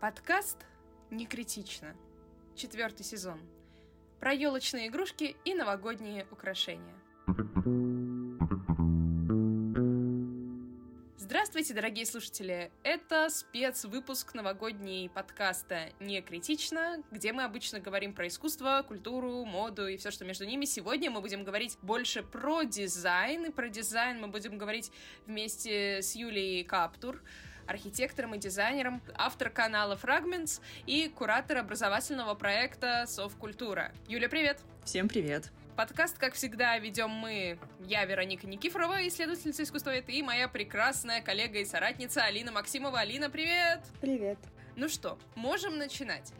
Подкаст «Не критично». Четвертый сезон. Про елочные игрушки и новогодние украшения. Здравствуйте, дорогие слушатели! Это спецвыпуск новогодней подкаста «Не критично», где мы обычно говорим про искусство, культуру, моду и все, что между ними. Сегодня мы будем говорить больше про дизайн, и про дизайн мы будем говорить вместе с Юлией Каптур, архитектором и дизайнером, автор канала Fragments и куратор образовательного проекта Совкультура. Юля, привет! Всем привет! Подкаст, как всегда, ведем мы, я, Вероника Никифорова, исследовательница искусствовед, и моя прекрасная коллега и соратница Алина Максимова. Алина, привет! Привет! Ну что, можем начинать.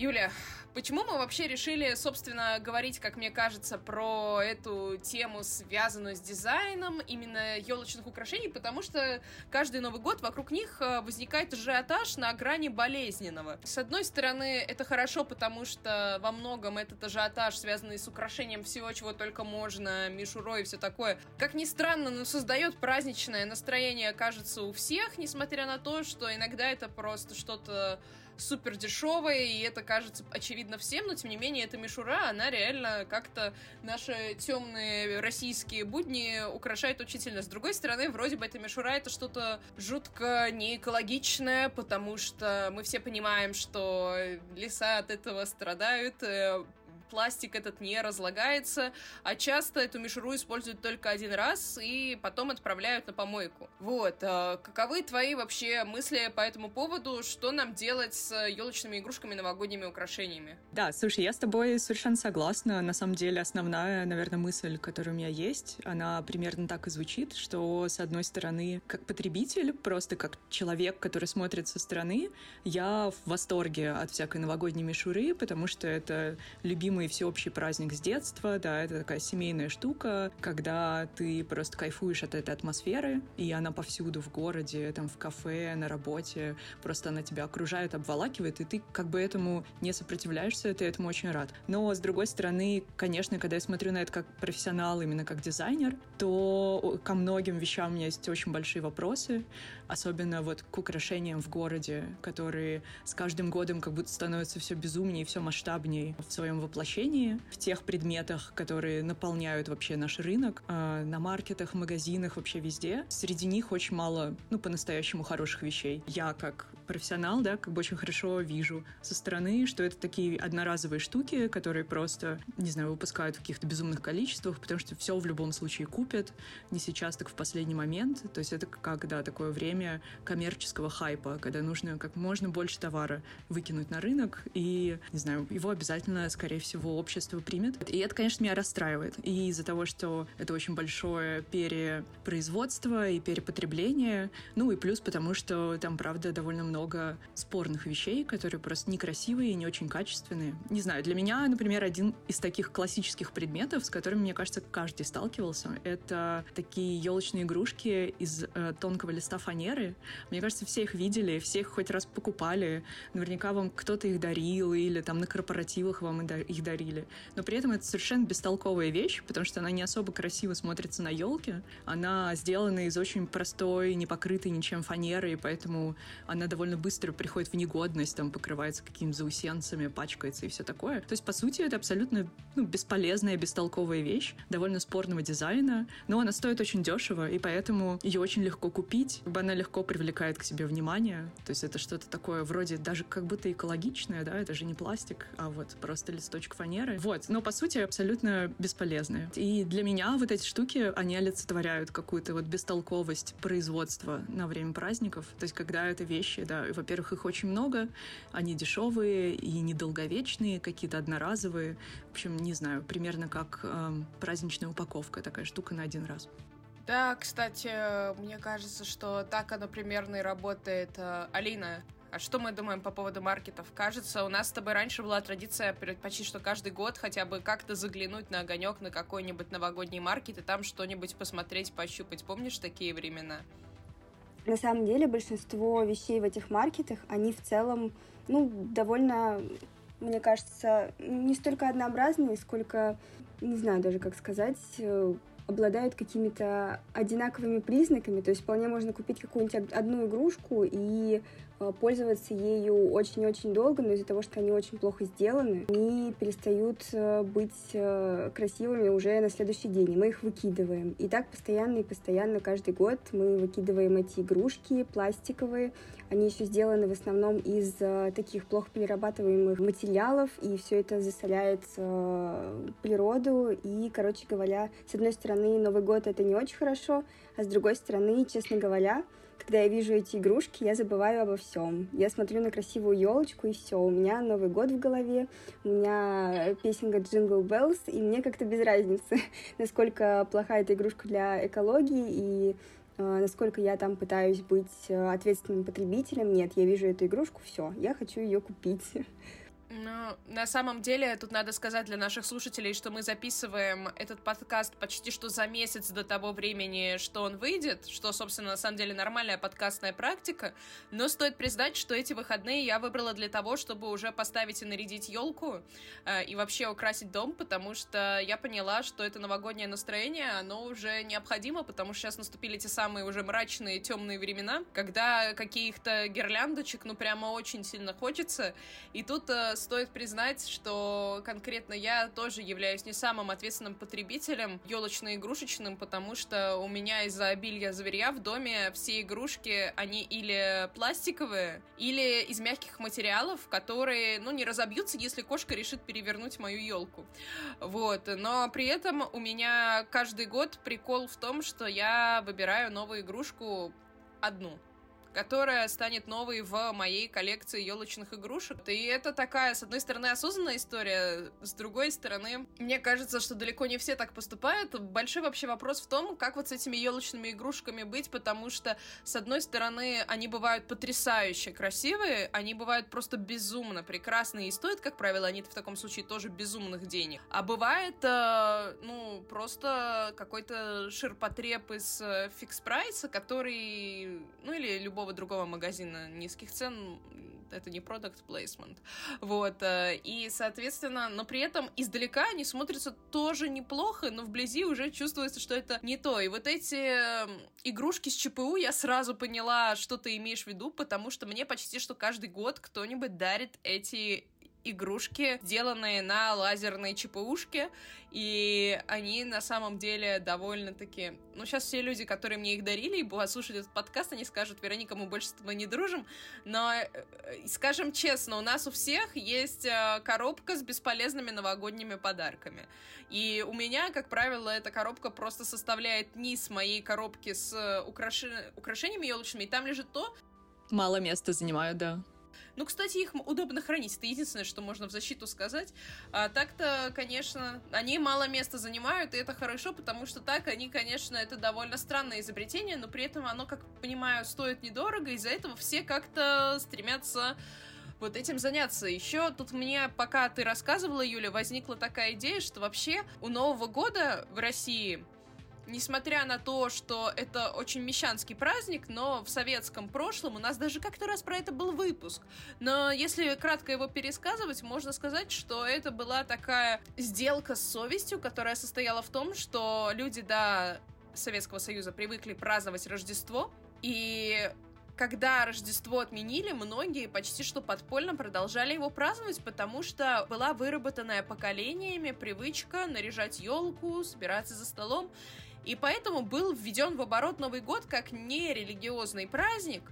Юля, почему мы вообще решили, собственно, говорить, как мне кажется, про эту тему, связанную с дизайном именно елочных украшений? Потому что каждый Новый год вокруг них э, возникает ажиотаж на грани болезненного. С одной стороны, это хорошо, потому что во многом этот ажиотаж, связанный с украшением всего, чего только можно, мишурой и все такое, как ни странно, но создает праздничное настроение, кажется, у всех, несмотря на то, что иногда это просто что-то супер дешевое, и это кажется очевидно всем, но тем не менее эта мишура, она реально как-то наши темные российские будни украшает учительно. С другой стороны, вроде бы эта мишура это что-то жутко не экологичное, потому что мы все понимаем, что леса от этого страдают, э, пластик этот не разлагается, а часто эту мишуру используют только один раз и потом отправляют на помойку. Вот, а каковы твои вообще мысли по этому поводу? Что нам делать с елочными игрушками, новогодними украшениями? Да, слушай, я с тобой совершенно согласна. На самом деле основная, наверное, мысль, которая у меня есть, она примерно так и звучит, что, с одной стороны, как потребитель, просто как человек, который смотрит со стороны, я в восторге от всякой новогодней мишуры, потому что это любимый любимый всеобщий праздник с детства, да, это такая семейная штука, когда ты просто кайфуешь от этой атмосферы, и она повсюду в городе, там, в кафе, на работе, просто она тебя окружает, обволакивает, и ты как бы этому не сопротивляешься, ты этому очень рад. Но, с другой стороны, конечно, когда я смотрю на это как профессионал, именно как дизайнер, то ко многим вещам у меня есть очень большие вопросы, особенно вот к украшениям в городе, которые с каждым годом как будто становятся все безумнее все масштабнее в своем воплощении в тех предметах, которые наполняют вообще наш рынок, э, на маркетах, магазинах, вообще везде. Среди них очень мало, ну, по-настоящему хороших вещей. Я как профессионал, да, как бы очень хорошо вижу со стороны, что это такие одноразовые штуки, которые просто, не знаю, выпускают в каких-то безумных количествах, потому что все в любом случае купят, не сейчас, так в последний момент. То есть это как, да, такое время коммерческого хайпа, когда нужно как можно больше товара выкинуть на рынок, и, не знаю, его обязательно, скорее всего, общество примет. И это, конечно, меня расстраивает. И из-за того, что это очень большое перепроизводство и перепотребление, ну и плюс потому, что там, правда, довольно много спорных вещей, которые просто некрасивые и не очень качественные. Не знаю, для меня, например, один из таких классических предметов, с которыми, мне кажется, каждый сталкивался, это такие елочные игрушки из э, тонкого листа фанеры. Мне кажется, все их видели, все их хоть раз покупали. Наверняка вам кто-то их дарил или там на корпоративах вам их дарили. Но при этом это совершенно бестолковая вещь, потому что она не особо красиво смотрится на елке. Она сделана из очень простой, не покрытой ничем фанеры, и поэтому она довольно быстро приходит в негодность, там покрывается какими-то заусенцами, пачкается и все такое. То есть, по сути, это абсолютно ну, бесполезная, бестолковая вещь, довольно спорного дизайна, но она стоит очень дешево, и поэтому ее очень легко купить, она легко привлекает к себе внимание. То есть это что-то такое вроде даже как будто экологичное, да, это же не пластик, а вот просто листочек фанеры. Вот, но по сути абсолютно бесполезные. И для меня вот эти штуки, они олицетворяют какую-то вот бестолковость производства на время праздников. То есть когда это вещи, да, во-первых, их очень много, они дешевые и недолговечные, какие-то одноразовые. В общем, не знаю, примерно как э, праздничная упаковка, такая штука на один раз. Да, кстати, мне кажется, что так оно примерно и работает. Э, Алина, а что мы думаем по поводу маркетов? Кажется, у нас с тобой раньше была традиция почти что каждый год хотя бы как-то заглянуть на огонек на какой-нибудь новогодний маркет и там что-нибудь посмотреть, пощупать. Помнишь такие времена? На самом деле большинство вещей в этих маркетах, они в целом, ну, довольно, мне кажется, не столько однообразные, сколько, не знаю даже как сказать, э, обладают какими-то одинаковыми признаками, то есть вполне можно купить какую-нибудь одну игрушку и пользоваться ею очень-очень долго, но из-за того, что они очень плохо сделаны, они перестают э, быть э, красивыми уже на следующий день, и мы их выкидываем. И так постоянно и постоянно каждый год мы выкидываем эти игрушки пластиковые, они еще сделаны в основном из таких плохо перерабатываемых материалов, и все это засоряет природу. И, короче говоря, с одной стороны, Новый год это не очень хорошо, а с другой стороны, честно говоря, когда я вижу эти игрушки, я забываю обо всем. Я смотрю на красивую елочку и все. У меня Новый год в голове, у меня песенка Jingle Bells, и мне как-то без разницы, насколько плохая эта игрушка для экологии и э, насколько я там пытаюсь быть э, ответственным потребителем. Нет, я вижу эту игрушку, все, я хочу ее купить. Ну, на самом деле, тут надо сказать для наших слушателей, что мы записываем этот подкаст почти что за месяц до того времени, что он выйдет, что, собственно, на самом деле нормальная подкастная практика, но стоит признать, что эти выходные я выбрала для того, чтобы уже поставить и нарядить елку э, и вообще украсить дом, потому что я поняла, что это новогоднее настроение, оно уже необходимо, потому что сейчас наступили те самые уже мрачные, темные времена, когда каких-то гирляндочек, ну, прямо очень сильно хочется, и тут э, стоит признать, что конкретно я тоже являюсь не самым ответственным потребителем елочно-игрушечным, потому что у меня из-за обилия зверя в доме все игрушки, они или пластиковые, или из мягких материалов, которые, ну, не разобьются, если кошка решит перевернуть мою елку. Вот. Но при этом у меня каждый год прикол в том, что я выбираю новую игрушку одну которая станет новой в моей коллекции елочных игрушек. И это такая, с одной стороны, осознанная история, с другой стороны, мне кажется, что далеко не все так поступают. Большой вообще вопрос в том, как вот с этими елочными игрушками быть, потому что, с одной стороны, они бывают потрясающе красивые, они бывают просто безумно прекрасные и стоят, как правило, они в таком случае тоже безумных денег. А бывает, э, ну, просто какой-то ширпотреб из э, фикс-прайса, который, ну, или любой любого другого магазина низких цен это не продукт placement. Вот. Э, и, соответственно, но при этом издалека они смотрятся тоже неплохо, но вблизи уже чувствуется, что это не то. И вот эти эм, игрушки с ЧПУ я сразу поняла, что ты имеешь в виду, потому что мне почти что каждый год кто-нибудь дарит эти игрушки, сделанные на лазерной ЧПУшке, и они на самом деле довольно-таки... Ну, сейчас все люди, которые мне их дарили и будут слушать этот подкаст, они скажут, Вероника, мы больше с тобой не дружим, но, э, скажем честно, у нас у всех есть э, коробка с бесполезными новогодними подарками. И у меня, как правило, эта коробка просто составляет низ моей коробки с украши... украшениями елочными, и там лежит то... Мало места занимают, да. Ну, кстати, их удобно хранить. Это единственное, что можно в защиту сказать. А так-то, конечно, они мало места занимают, и это хорошо, потому что так они, конечно, это довольно странное изобретение, но при этом оно, как понимаю, стоит недорого, из-за этого все как-то стремятся вот этим заняться. Еще тут мне, пока ты рассказывала, Юля, возникла такая идея, что вообще у Нового года в России несмотря на то, что это очень мещанский праздник, но в советском прошлом у нас даже как-то раз про это был выпуск. Но если кратко его пересказывать, можно сказать, что это была такая сделка с совестью, которая состояла в том, что люди до Советского Союза привыкли праздновать Рождество, и когда Рождество отменили, многие почти что подпольно продолжали его праздновать, потому что была выработанная поколениями привычка наряжать елку, собираться за столом. И поэтому был введен в оборот Новый год как не религиозный праздник,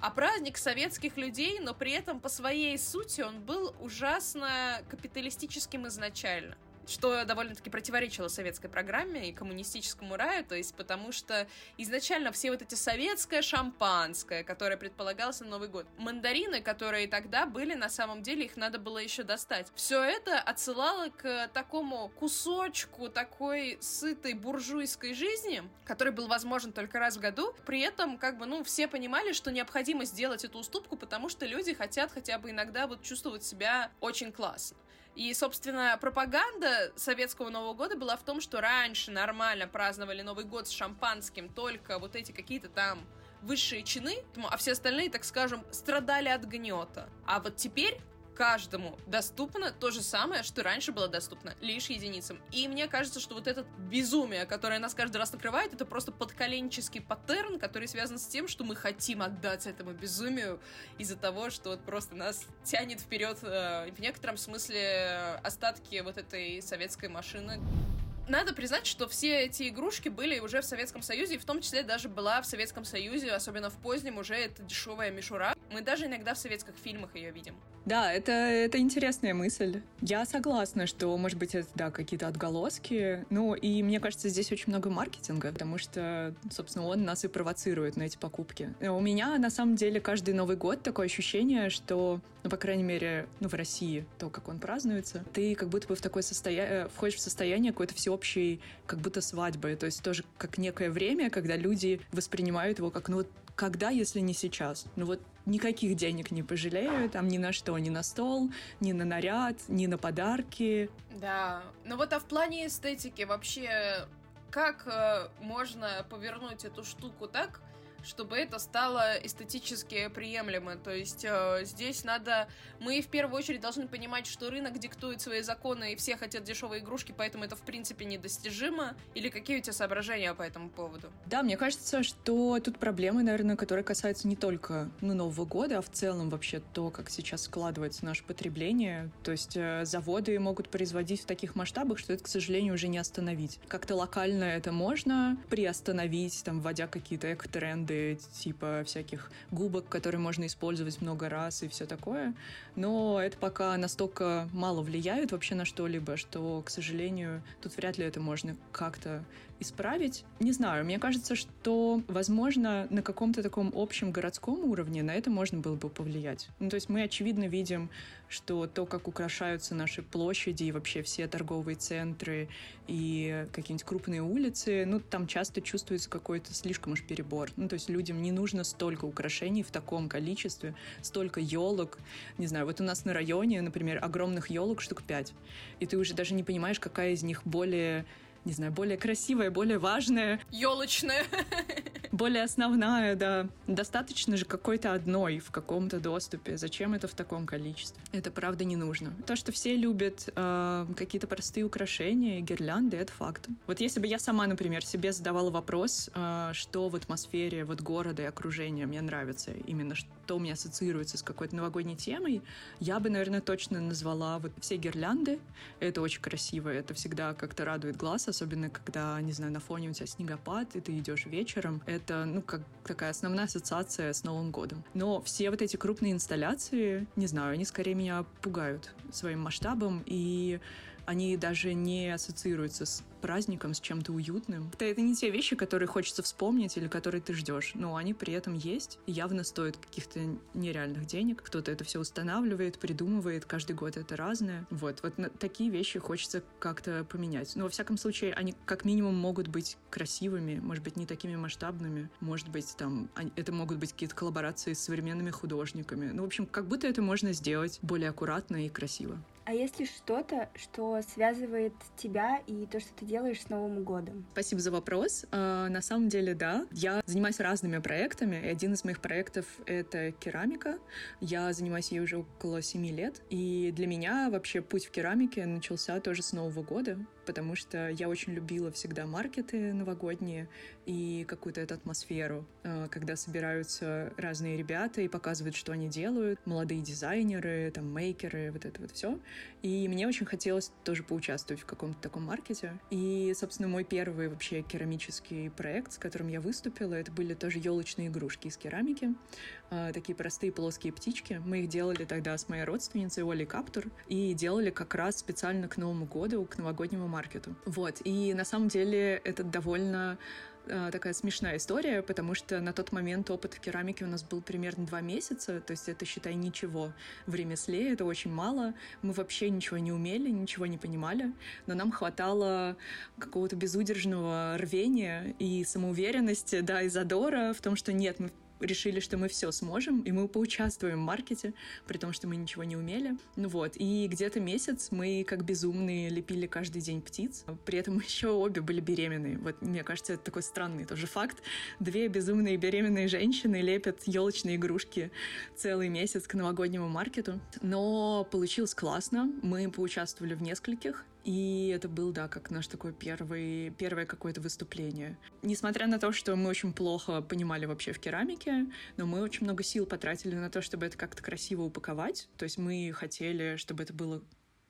а праздник советских людей, но при этом по своей сути он был ужасно капиталистическим изначально что довольно-таки противоречило советской программе и коммунистическому раю, то есть потому что изначально все вот эти советское шампанское, которое предполагалось на Новый год, мандарины, которые тогда были, на самом деле их надо было еще достать. Все это отсылало к такому кусочку такой сытой буржуйской жизни, который был возможен только раз в году. При этом, как бы, ну, все понимали, что необходимо сделать эту уступку, потому что люди хотят хотя бы иногда вот чувствовать себя очень классно. И, собственно, пропаганда советского Нового года была в том, что раньше нормально праздновали Новый год с шампанским только вот эти какие-то там высшие чины, а все остальные, так скажем, страдали от гнета. А вот теперь каждому доступно то же самое, что раньше было доступно лишь единицам. И мне кажется, что вот это безумие, которое нас каждый раз накрывает, это просто подколенческий паттерн, который связан с тем, что мы хотим отдаться этому безумию из-за того, что вот просто нас тянет вперед э, в некотором смысле остатки вот этой советской машины надо признать, что все эти игрушки были уже в Советском Союзе, и в том числе даже была в Советском Союзе, особенно в позднем, уже это дешевая мишура. Мы даже иногда в советских фильмах ее видим. Да, это, это интересная мысль. Я согласна, что, может быть, это, да, какие-то отголоски. Ну, и мне кажется, здесь очень много маркетинга, потому что, собственно, он нас и провоцирует на эти покупки. У меня, на самом деле, каждый Новый год такое ощущение, что, ну, по крайней мере, ну, в России, то, как он празднуется, ты как будто бы в такое состояние, входишь в состояние какой-то всеобщей, как будто свадьбы. То есть тоже как некое время, когда люди воспринимают его как, ну, когда, если не сейчас? Ну вот никаких денег не пожалею, там ни на что, ни на стол, ни на наряд, ни на подарки. Да, ну вот а в плане эстетики вообще как э, можно повернуть эту штуку так, чтобы это стало эстетически приемлемо. То есть э, здесь надо... Мы в первую очередь должны понимать, что рынок диктует свои законы, и все хотят дешевые игрушки, поэтому это в принципе недостижимо. Или какие у тебя соображения по этому поводу? Да, мне кажется, что тут проблемы, наверное, которые касаются не только ну, Нового года, а в целом вообще то, как сейчас складывается наше потребление. То есть э, заводы могут производить в таких масштабах, что это, к сожалению, уже не остановить. Как-то локально это можно приостановить, там, вводя какие-то эко-тренды, бренды типа всяких губок, которые можно использовать много раз и все такое. Но это пока настолько мало влияет вообще на что-либо, что, к сожалению, тут вряд ли это можно как-то исправить. Не знаю, мне кажется, что, возможно, на каком-то таком общем городском уровне на это можно было бы повлиять. Ну, то есть мы, очевидно, видим, что то, как украшаются наши площади и вообще все торговые центры и какие-нибудь крупные улицы, ну, там часто чувствуется какой-то слишком уж перебор. Ну, то есть людям не нужно столько украшений в таком количестве, столько елок. Не знаю, вот у нас на районе, например, огромных елок штук пять, и ты уже даже не понимаешь, какая из них более не знаю, более красивая, более важная. Елочная. Более основная, да. Достаточно же какой-то одной в каком-то доступе. Зачем это в таком количестве? Это правда не нужно. То, что все любят э, какие-то простые украшения, гирлянды, это факт. Вот если бы я сама, например, себе задавала вопрос, э, что в атмосфере вот города и окружения мне нравится, именно что у меня ассоциируется с какой-то новогодней темой, я бы, наверное, точно назвала вот все гирлянды. Это очень красиво, это всегда как-то радует глаз, особенно когда, не знаю, на фоне у тебя снегопад, и ты идешь вечером. Это, ну, как такая основная ассоциация с Новым годом. Но все вот эти крупные инсталляции, не знаю, они скорее меня пугают своим масштабом, и они даже не ассоциируются с праздником, с чем-то уютным. Это, это не те вещи, которые хочется вспомнить или которые ты ждешь, но они при этом есть явно стоят каких-то нереальных денег. Кто-то это все устанавливает, придумывает, каждый год это разное. Вот, вот такие вещи хочется как-то поменять. Но во всяком случае, они как минимум могут быть красивыми, может быть, не такими масштабными, может быть, там, это могут быть какие-то коллаборации с современными художниками. Ну, в общем, как будто это можно сделать более аккуратно и красиво. А есть ли что-то, что связывает тебя и то, что ты делаешь с Новым годом? Спасибо за вопрос. А, на самом деле, да. Я занимаюсь разными проектами, и один из моих проектов — это керамика. Я занимаюсь ей уже около семи лет, и для меня вообще путь в керамике начался тоже с Нового года, потому что я очень любила всегда маркеты новогодние и какую-то эту атмосферу, а, когда собираются разные ребята и показывают, что они делают, молодые дизайнеры, там, мейкеры, вот это вот все. И мне очень хотелось тоже поучаствовать в каком-то таком маркете. И, собственно, мой первый вообще керамический проект, с которым я выступила, это были тоже елочные игрушки из керамики. А, такие простые плоские птички. Мы их делали тогда с моей родственницей Олей Каптур и делали как раз специально к Новому году, к новогоднему маркету. Вот. И на самом деле это довольно Э, такая смешная история, потому что на тот момент опыт в керамике у нас был примерно два месяца, то есть это, считай, ничего. В ремесле это очень мало. Мы вообще ничего не умели, ничего не понимали, но нам хватало какого-то безудержного рвения и самоуверенности, да, и задора в том, что нет, мы решили, что мы все сможем, и мы поучаствуем в маркете, при том, что мы ничего не умели. Ну вот, и где-то месяц мы как безумные лепили каждый день птиц, при этом еще обе были беременные. Вот, мне кажется, это такой странный тоже факт. Две безумные беременные женщины лепят елочные игрушки целый месяц к новогоднему маркету. Но получилось классно, мы поучаствовали в нескольких, и это был, да, как наш такой первый, первое какое-то выступление. Несмотря на то, что мы очень плохо понимали вообще в керамике, но мы очень много сил потратили на то, чтобы это как-то красиво упаковать. То есть мы хотели, чтобы это было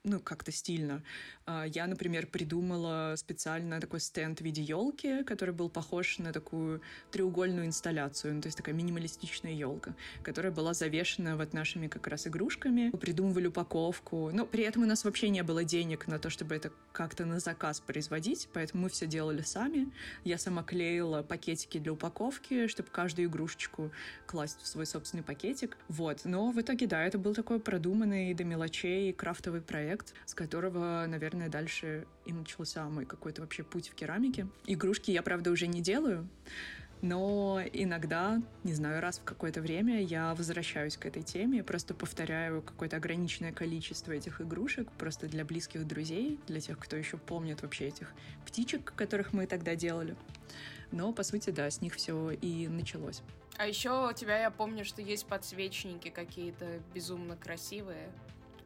ну, как-то стильно. А, я, например, придумала специально такой стенд в виде елки, который был похож на такую треугольную инсталляцию, ну, то есть такая минималистичная елка, которая была завешена вот нашими как раз игрушками. Мы придумывали упаковку, но при этом у нас вообще не было денег на то, чтобы это как-то на заказ производить, поэтому мы все делали сами. Я сама клеила пакетики для упаковки, чтобы каждую игрушечку класть в свой собственный пакетик. Вот. Но в итоге, да, это был такой продуманный до мелочей крафтовый проект, проект, с которого, наверное, дальше и начался мой какой-то вообще путь в керамике. Игрушки я, правда, уже не делаю, но иногда, не знаю, раз в какое-то время я возвращаюсь к этой теме, просто повторяю какое-то ограниченное количество этих игрушек, просто для близких друзей, для тех, кто еще помнит вообще этих птичек, которых мы тогда делали. Но, по сути, да, с них все и началось. А еще у тебя, я помню, что есть подсвечники какие-то безумно красивые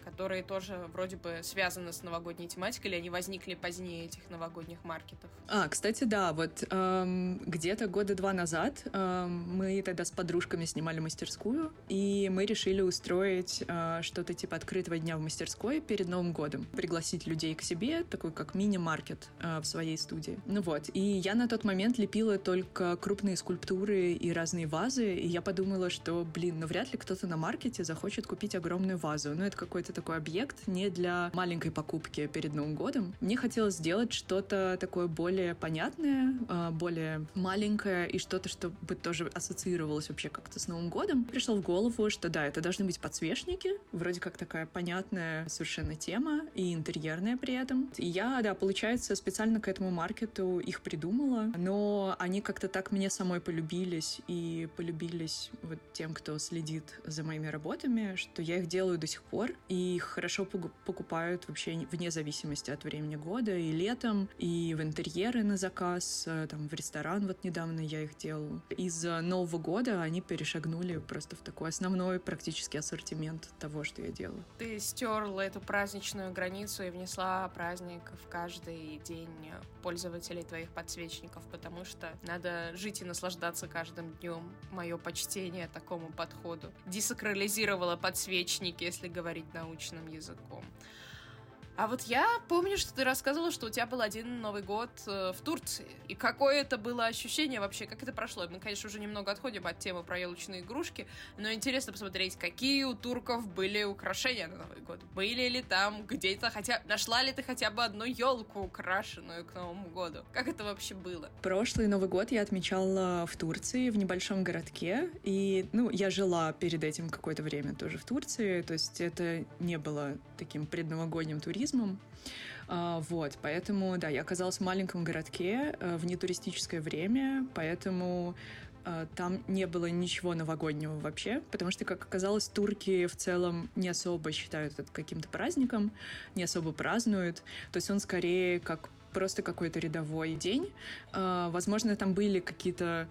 которые тоже вроде бы связаны с новогодней тематикой, или они возникли позднее этих новогодних маркетов? А, кстати, да, вот эм, где-то года два назад эм, мы тогда с подружками снимали мастерскую, и мы решили устроить э, что-то типа открытого дня в мастерской перед Новым годом, пригласить людей к себе, такой как мини-маркет э, в своей студии. Ну вот, и я на тот момент лепила только крупные скульптуры и разные вазы, и я подумала, что, блин, ну вряд ли кто-то на маркете захочет купить огромную вазу. Ну это какой-то такой объект не для маленькой покупки перед Новым годом. Мне хотелось сделать что-то такое более понятное, а, более маленькое и что-то, чтобы тоже ассоциировалось вообще как-то с Новым годом. Пришло в голову, что да, это должны быть подсвечники, вроде как такая понятная совершенно тема и интерьерная при этом. И я, да, получается, специально к этому маркету их придумала, но они как-то так мне самой полюбились и полюбились вот тем, кто следит за моими работами, что я их делаю до сих пор. И их хорошо покупают вообще вне зависимости от времени года, и летом, и в интерьеры на заказ, э, там, в ресторан вот недавно я их делала. Из Нового года они перешагнули просто в такой основной практически ассортимент того, что я делаю. Ты стерла эту праздничную границу и внесла праздник в каждый день пользователей твоих подсвечников, потому что надо жить и наслаждаться каждым днем. Мое почтение такому подходу. Десакрализировала подсвечники, если говорить научно научным языком. А вот я помню, что ты рассказывала, что у тебя был один Новый год э, в Турции. И какое это было ощущение вообще, как это прошло? Мы, конечно, уже немного отходим от темы про елочные игрушки, но интересно посмотреть, какие у турков были украшения на Новый год. Были ли там где-то хотя... Нашла ли ты хотя бы одну елку, украшенную к Новому году? Как это вообще было? Прошлый Новый год я отмечала в Турции, в небольшом городке. И, ну, я жила перед этим какое-то время тоже в Турции, то есть это не было таким предновогодним туризмом, туризмом. А, вот, поэтому, да, я оказалась в маленьком городке э, в нетуристическое время, поэтому э, там не было ничего новогоднего вообще, потому что, как оказалось, турки в целом не особо считают это каким-то праздником, не особо празднуют. То есть он скорее как просто какой-то рядовой день. А, возможно, там были какие-то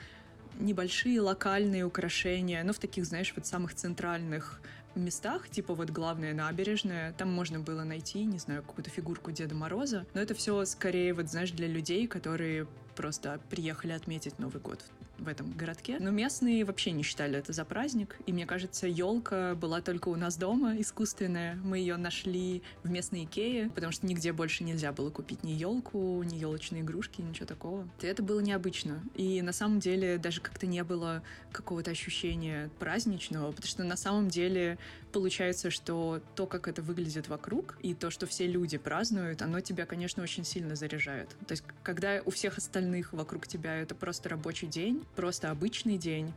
небольшие локальные украшения, но в таких, знаешь, вот самых центральных местах, типа вот главная набережная, там можно было найти, не знаю, какую-то фигурку Деда Мороза, но это все скорее вот, знаешь, для людей, которые просто приехали отметить Новый год в этом городке. Но местные вообще не считали это за праздник. И мне кажется, елка была только у нас дома, искусственная. Мы ее нашли в местной Икее, потому что нигде больше нельзя было купить ни елку, ни елочные игрушки, ничего такого. И это было необычно. И на самом деле даже как-то не было какого-то ощущения праздничного, потому что на самом деле получается, что то, как это выглядит вокруг, и то, что все люди празднуют, оно тебя, конечно, очень сильно заряжает. То есть, когда у всех остальных вокруг тебя это просто рабочий день, просто обычный день,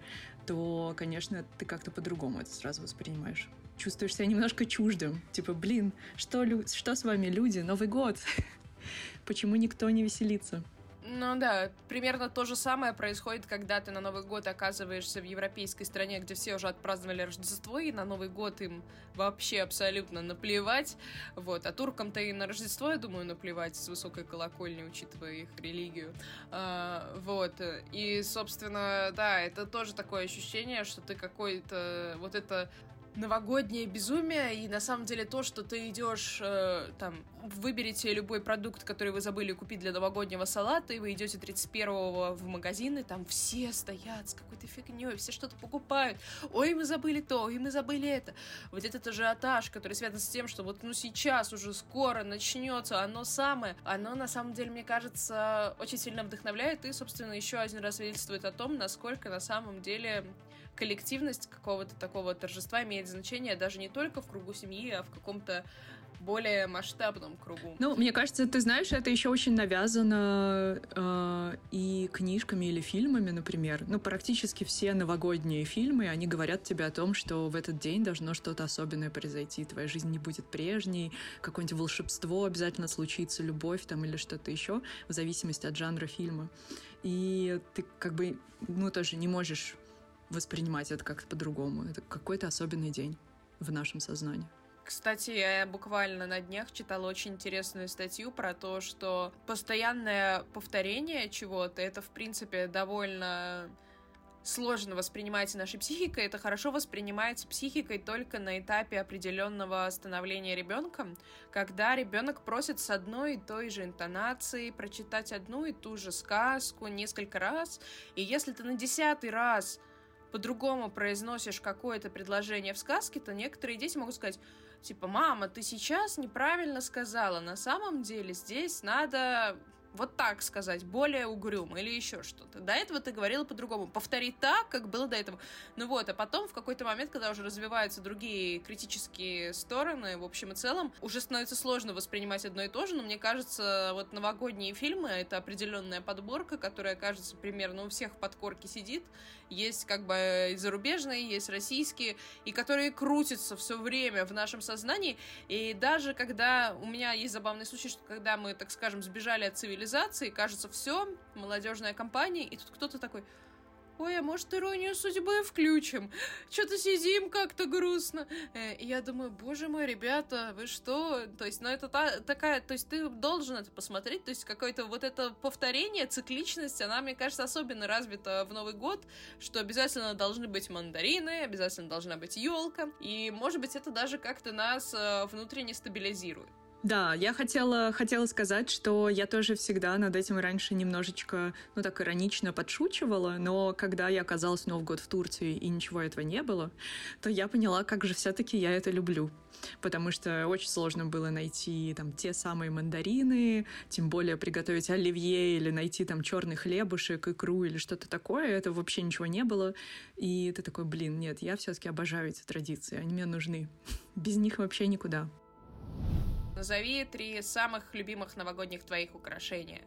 то, конечно, ты как-то по-другому это сразу воспринимаешь. Чувствуешь себя немножко чуждым. Типа, блин, что, что с вами, люди? Новый год! Почему никто не веселится? Ну да, примерно то же самое происходит, когда ты на Новый год оказываешься в европейской стране, где все уже отпраздновали Рождество, и на Новый год им вообще абсолютно наплевать. Вот. А туркам-то и на Рождество, я думаю, наплевать с высокой колокольни, учитывая их религию. А, вот. И, собственно, да, это тоже такое ощущение, что ты какой-то вот это новогоднее безумие, и на самом деле то, что ты идешь, э, там, выберите любой продукт, который вы забыли купить для новогоднего салата, и вы идете 31-го в магазин, и там все стоят с какой-то фигней, все что-то покупают. Ой, мы забыли то, ой, мы забыли это. Вот этот ажиотаж, который связан с тем, что вот ну сейчас уже скоро начнется оно самое, оно на самом деле, мне кажется, очень сильно вдохновляет и, собственно, еще один раз свидетельствует о том, насколько на самом деле коллективность какого-то такого торжества имеет значение даже не только в кругу семьи, а в каком-то более масштабном кругу. Ну, мне кажется, ты знаешь, это еще очень навязано э, и книжками или фильмами, например. Ну, практически все новогодние фильмы, они говорят тебе о том, что в этот день должно что-то особенное произойти, твоя жизнь не будет прежней, какое-нибудь волшебство обязательно случится, любовь там или что-то еще, в зависимости от жанра фильма. И ты как бы, ну, тоже не можешь воспринимать это как-то по-другому. Это какой-то особенный день в нашем сознании. Кстати, я буквально на днях читала очень интересную статью про то, что постоянное повторение чего-то, это, в принципе, довольно сложно воспринимается нашей психикой, это хорошо воспринимается психикой только на этапе определенного становления ребенком, когда ребенок просит с одной и той же интонацией прочитать одну и ту же сказку несколько раз, и если ты на десятый раз по-другому произносишь какое-то предложение в сказке, то некоторые дети могут сказать, типа, мама, ты сейчас неправильно сказала, на самом деле здесь надо вот так сказать, более угрюмо или еще что-то. До этого ты говорила по-другому. Повтори так, как было до этого. Ну вот, а потом в какой-то момент, когда уже развиваются другие критические стороны, в общем и целом, уже становится сложно воспринимать одно и то же, но мне кажется, вот новогодние фильмы — это определенная подборка, которая, кажется, примерно у всех под корки сидит. Есть как бы зарубежные, есть российские, и которые крутятся все время в нашем сознании. И даже когда у меня есть забавный случай, что когда мы, так скажем, сбежали от цивилизации, цивилизации, кажется, все, молодежная компания, и тут кто-то такой, ой, а может иронию судьбы включим? Что-то сидим как-то грустно. Э, и я думаю, боже мой, ребята, вы что? То есть, ну это та, такая, то есть ты должен это посмотреть, то есть какое-то вот это повторение, цикличность, она, мне кажется, особенно развита в Новый год, что обязательно должны быть мандарины, обязательно должна быть елка, и, может быть, это даже как-то нас э, внутренне стабилизирует. Да, я хотела, хотела сказать, что я тоже всегда над этим раньше немножечко, ну так иронично подшучивала, но когда я оказалась Новый год в Турции и ничего этого не было, то я поняла, как же все-таки я это люблю. Потому что очень сложно было найти там те самые мандарины, тем более приготовить оливье или найти там черный хлебушек, икру или что-то такое. Это вообще ничего не было. И ты такой, блин, нет, я все-таки обожаю эти традиции, они мне нужны. Без них вообще никуда. Назови три самых любимых новогодних твоих украшения.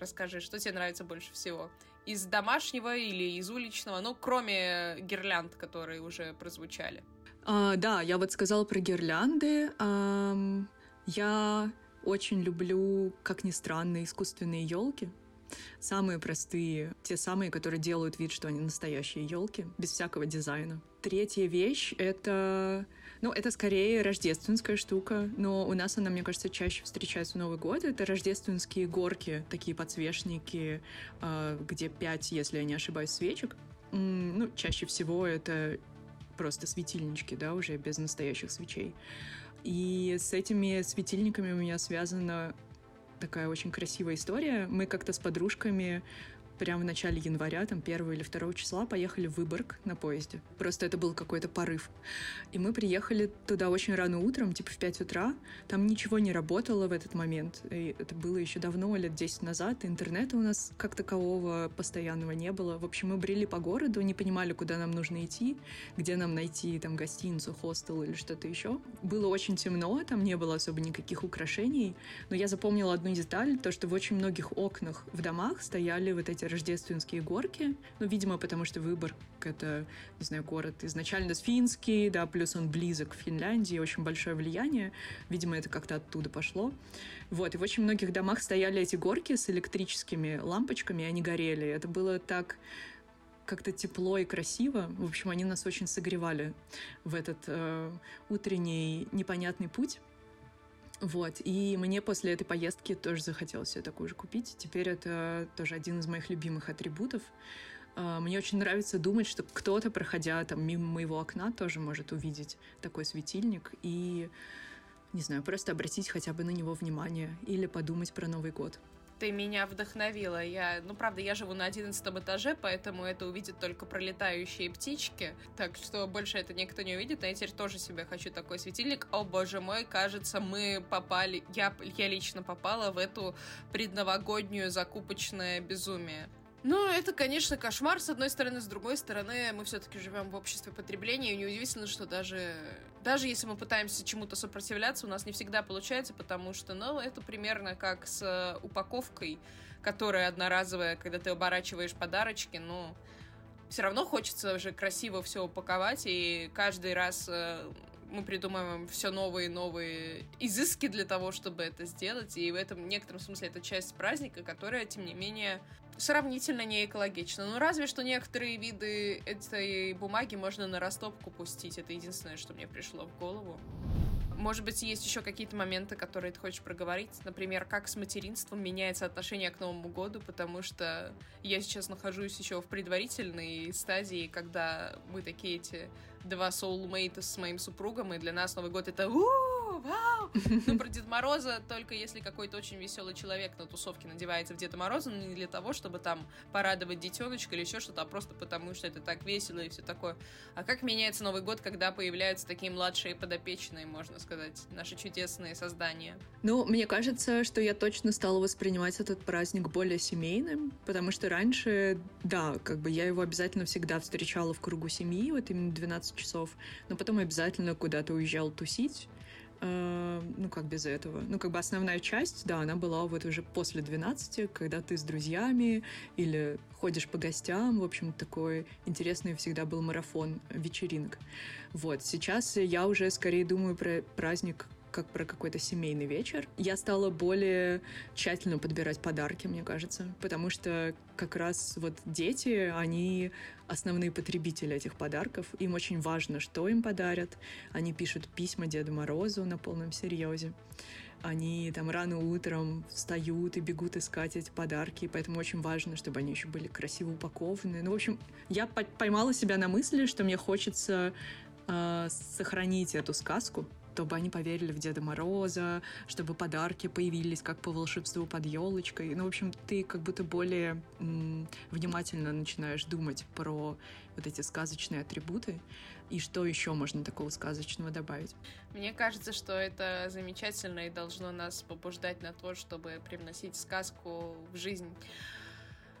Расскажи, что тебе нравится больше всего? Из домашнего или из уличного? Ну, кроме гирлянд, которые уже прозвучали. А, да, я вот сказала про гирлянды. А, я очень люблю, как ни странно, искусственные елки. Самые простые, те самые, которые делают вид, что они настоящие елки, без всякого дизайна. Третья вещь — это ну, это скорее рождественская штука, но у нас она, мне кажется, чаще встречается в Новый год. Это рождественские горки, такие подсвечники, а, где пять, если я не ошибаюсь, свечек. Ну, чаще всего это просто светильнички, да, уже без настоящих свечей. И с этими светильниками у меня связана такая очень красивая история. Мы как-то с подружками прямо в начале января, там, 1 или 2 числа, поехали в Выборг на поезде. Просто это был какой-то порыв. И мы приехали туда очень рано утром, типа в 5 утра. Там ничего не работало в этот момент. И это было еще давно, лет 10 назад. Интернета у нас как такового постоянного не было. В общем, мы брели по городу, не понимали, куда нам нужно идти, где нам найти там гостиницу, хостел или что-то еще. Было очень темно, там не было особо никаких украшений. Но я запомнила одну деталь, то, что в очень многих окнах в домах стояли вот эти рождественские горки. Ну, видимо, потому что Выборг — это, не знаю, город изначально финский, да, плюс он близок к Финляндии, очень большое влияние. Видимо, это как-то оттуда пошло. Вот, и в очень многих домах стояли эти горки с электрическими лампочками, и они горели. Это было так как-то тепло и красиво. В общем, они нас очень согревали в этот э, утренний непонятный путь. Вот, и мне после этой поездки тоже захотелось себе такую же купить. Теперь это тоже один из моих любимых атрибутов. А, мне очень нравится думать, что кто-то, проходя там мимо моего окна, тоже может увидеть такой светильник и, не знаю, просто обратить хотя бы на него внимание или подумать про Новый год ты меня вдохновила. Я, ну, правда, я живу на одиннадцатом этаже, поэтому это увидят только пролетающие птички. Так что больше это никто не увидит. А я теперь тоже себе хочу такой светильник. О, боже мой, кажется, мы попали... Я, я лично попала в эту предновогоднюю закупочное безумие. Ну, это, конечно, кошмар, с одной стороны. С другой стороны, мы все-таки живем в обществе потребления, и неудивительно, что даже, даже если мы пытаемся чему-то сопротивляться, у нас не всегда получается, потому что, ну, это примерно как с упаковкой, которая одноразовая, когда ты оборачиваешь подарочки, ну, все равно хочется уже красиво все упаковать, и каждый раз э, мы придумываем все новые и новые изыски для того, чтобы это сделать, и в этом в некотором смысле это часть праздника, которая, тем не менее, сравнительно не экологично. Ну, разве что некоторые виды этой бумаги можно на растопку пустить. Это единственное, что мне пришло в голову. Может быть, есть еще какие-то моменты, которые ты хочешь проговорить? Например, как с материнством меняется отношение к Новому году, потому что я сейчас нахожусь еще в предварительной стадии, когда мы такие эти два соулмейта с моим супругом, и для нас Новый год это у вау! Ну, про Деда Мороза только если какой-то очень веселый человек на тусовке надевается в Деда Мороза, но не для того, чтобы там порадовать детеночка или еще что-то, а просто потому, что это так весело и все такое. А как меняется Новый год, когда появляются такие младшие подопечные, можно сказать, наши чудесные создания? Ну, мне кажется, что я точно стала воспринимать этот праздник более семейным, потому что раньше, да, как бы я его обязательно всегда встречала в кругу семьи, вот именно 12 12 часов, но потом обязательно куда-то уезжал тусить. Э, ну, как без этого. Ну, как бы основная часть, да, она была вот уже после 12, когда ты с друзьями или ходишь по гостям. В общем, такой интересный всегда был марафон вечеринок. Вот, сейчас я уже скорее думаю про праздник как про какой-то семейный вечер. Я стала более тщательно подбирать подарки, мне кажется, потому что как раз вот дети, они основные потребители этих подарков. Им очень важно, что им подарят. Они пишут письма Деду Морозу на полном серьезе. Они там рано утром встают и бегут искать эти подарки, поэтому очень важно, чтобы они еще были красиво упакованы. Ну, в общем, я поймала себя на мысли, что мне хочется э, сохранить эту сказку, чтобы они поверили в Деда Мороза, чтобы подарки появились как по волшебству под елочкой. Ну, в общем, ты как будто более внимательно начинаешь думать про вот эти сказочные атрибуты и что еще можно такого сказочного добавить. Мне кажется, что это замечательно и должно нас побуждать на то, чтобы привносить сказку в жизнь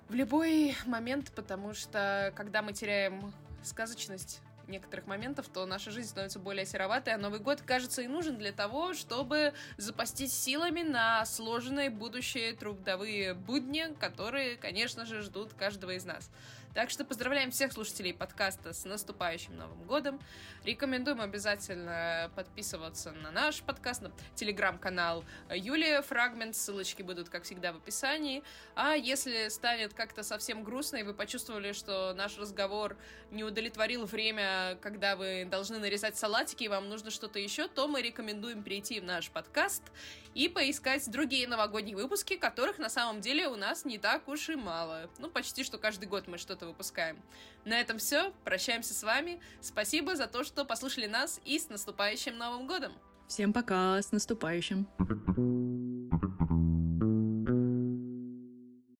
в любой момент, потому что когда мы теряем сказочность, некоторых моментов, то наша жизнь становится более сероватой, а Новый год, кажется, и нужен для того, чтобы запастись силами на сложные будущие трудовые будни, которые, конечно же, ждут каждого из нас. Так что поздравляем всех слушателей подкаста с наступающим Новым годом. Рекомендуем обязательно подписываться на наш подкаст, на телеграм-канал Юлия Фрагмент. Ссылочки будут, как всегда, в описании. А если станет как-то совсем грустно, и вы почувствовали, что наш разговор не удовлетворил время, когда вы должны нарезать салатики, и вам нужно что-то еще, то мы рекомендуем перейти в наш подкаст и поискать другие новогодние выпуски, которых на самом деле у нас не так уж и мало. Ну, почти что каждый год мы что-то выпускаем. На этом все. Прощаемся с вами. Спасибо за то, что послушали нас и с наступающим Новым годом! Всем пока, с наступающим!